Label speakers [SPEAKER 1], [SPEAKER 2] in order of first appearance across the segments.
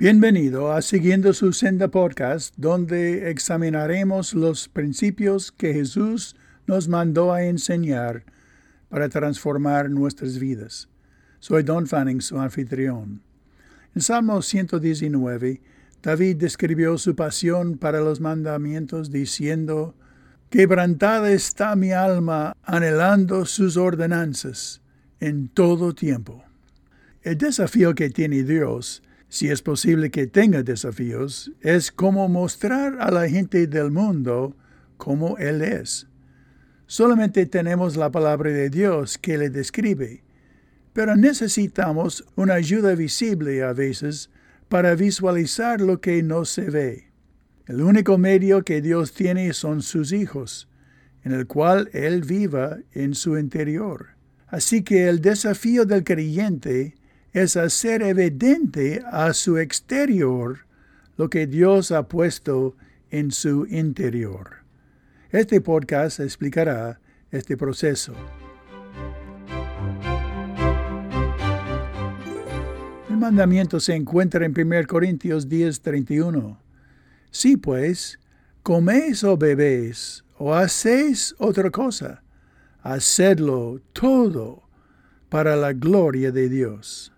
[SPEAKER 1] Bienvenido a Siguiendo su Senda Podcast, donde examinaremos los principios que Jesús nos mandó a enseñar para transformar nuestras vidas. Soy Don Fanning, su anfitrión. En Salmo 119, David describió su pasión para los mandamientos diciendo, Quebrantada está mi alma anhelando sus ordenanzas en todo tiempo. El desafío que tiene Dios si es posible que tenga desafíos, es como mostrar a la gente del mundo cómo Él es. Solamente tenemos la palabra de Dios que le describe, pero necesitamos una ayuda visible a veces para visualizar lo que no se ve. El único medio que Dios tiene son sus hijos, en el cual Él viva en su interior. Así que el desafío del creyente es hacer evidente a su exterior lo que Dios ha puesto en su interior. Este podcast explicará este proceso. El mandamiento se encuentra en 1 Corintios 10:31. Si pues, coméis o bebéis o hacéis otra cosa, hacedlo todo para la gloria de Dios.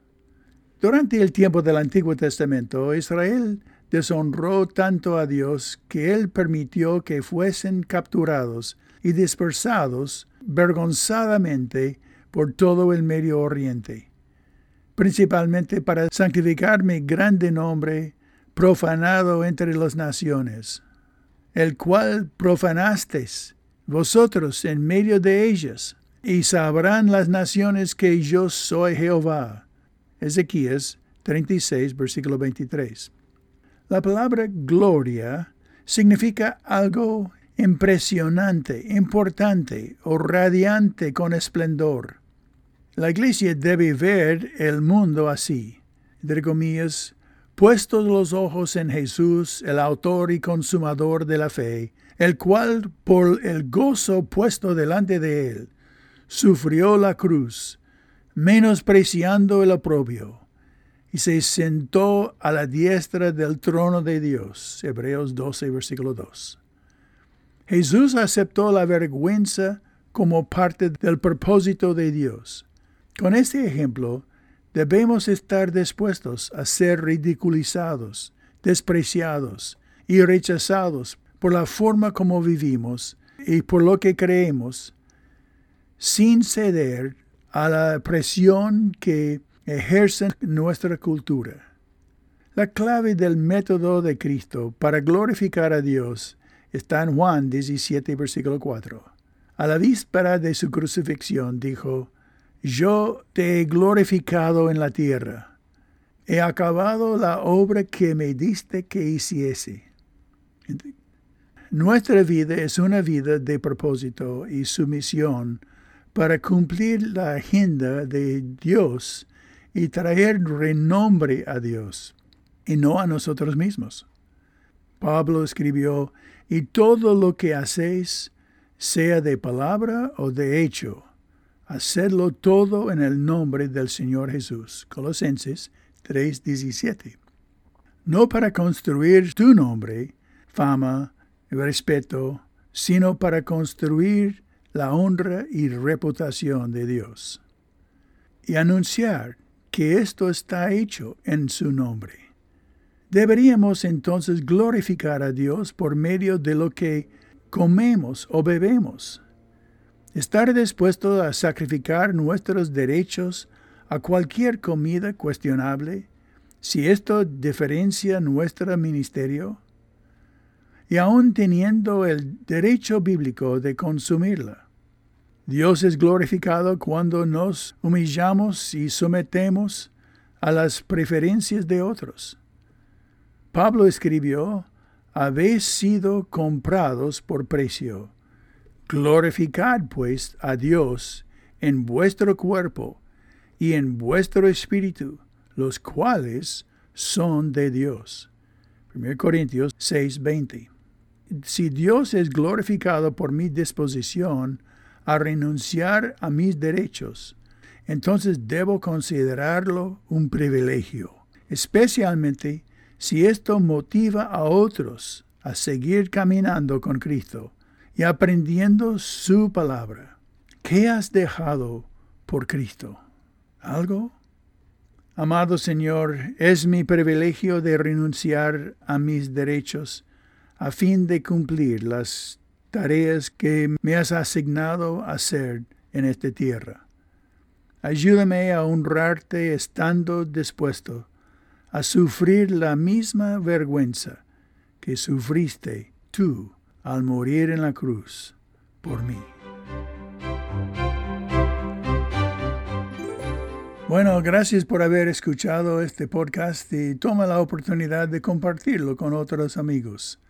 [SPEAKER 1] Durante el tiempo del Antiguo Testamento, Israel deshonró tanto a Dios que Él permitió que fuesen capturados y dispersados vergonzadamente por todo el Medio Oriente, principalmente para santificar mi grande nombre profanado entre las naciones, el cual profanasteis vosotros en medio de ellas, y sabrán las naciones que yo soy Jehová Ezequías 36, versículo 23. La palabra gloria significa algo impresionante, importante o radiante con esplendor. La iglesia debe ver el mundo así, entre comillas, puestos los ojos en Jesús, el autor y consumador de la fe, el cual por el gozo puesto delante de él, sufrió la cruz, menospreciando el oprobio, y se sentó a la diestra del trono de Dios. Hebreos 12, versículo 2. Jesús aceptó la vergüenza como parte del propósito de Dios. Con este ejemplo, debemos estar dispuestos a ser ridiculizados, despreciados y rechazados por la forma como vivimos y por lo que creemos, sin ceder a la presión que ejerce nuestra cultura. La clave del método de Cristo para glorificar a Dios está en Juan 17, versículo 4. A la víspera de su crucifixión dijo, Yo te he glorificado en la tierra. He acabado la obra que me diste que hiciese. Nuestra vida es una vida de propósito y sumisión para cumplir la agenda de Dios y traer renombre a Dios y no a nosotros mismos. Pablo escribió, y todo lo que hacéis, sea de palabra o de hecho, hacedlo todo en el nombre del Señor Jesús. Colosenses 3:17. No para construir tu nombre, fama, respeto, sino para construir la honra y reputación de Dios. Y anunciar que esto está hecho en su nombre. Deberíamos entonces glorificar a Dios por medio de lo que comemos o bebemos. Estar dispuesto a sacrificar nuestros derechos a cualquier comida cuestionable, si esto diferencia nuestro ministerio, y aún teniendo el derecho bíblico de consumirla. Dios es glorificado cuando nos humillamos y sometemos a las preferencias de otros. Pablo escribió, habéis sido comprados por precio. Glorificad pues a Dios en vuestro cuerpo y en vuestro espíritu, los cuales son de Dios. 1 Corintios 6:20 si Dios es glorificado por mi disposición a renunciar a mis derechos, entonces debo considerarlo un privilegio, especialmente si esto motiva a otros a seguir caminando con Cristo y aprendiendo su palabra. ¿Qué has dejado por Cristo? ¿Algo? Amado Señor, es mi privilegio de renunciar a mis derechos a fin de cumplir las tareas que me has asignado hacer en esta tierra. Ayúdame a honrarte estando dispuesto a sufrir la misma vergüenza que sufriste tú al morir en la cruz por mí. Bueno, gracias por haber escuchado este podcast y toma la oportunidad de compartirlo con otros amigos.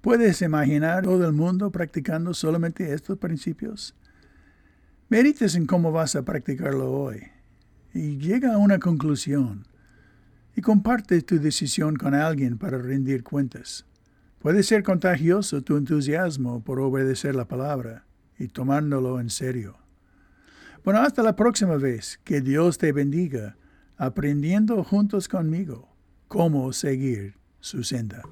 [SPEAKER 1] ¿Puedes imaginar todo el mundo practicando solamente estos principios? Medites en cómo vas a practicarlo hoy y llega a una conclusión y comparte tu decisión con alguien para rendir cuentas. Puede ser contagioso tu entusiasmo por obedecer la palabra y tomándolo en serio. Bueno, hasta la próxima vez. Que Dios te bendiga, aprendiendo juntos conmigo cómo seguir su senda.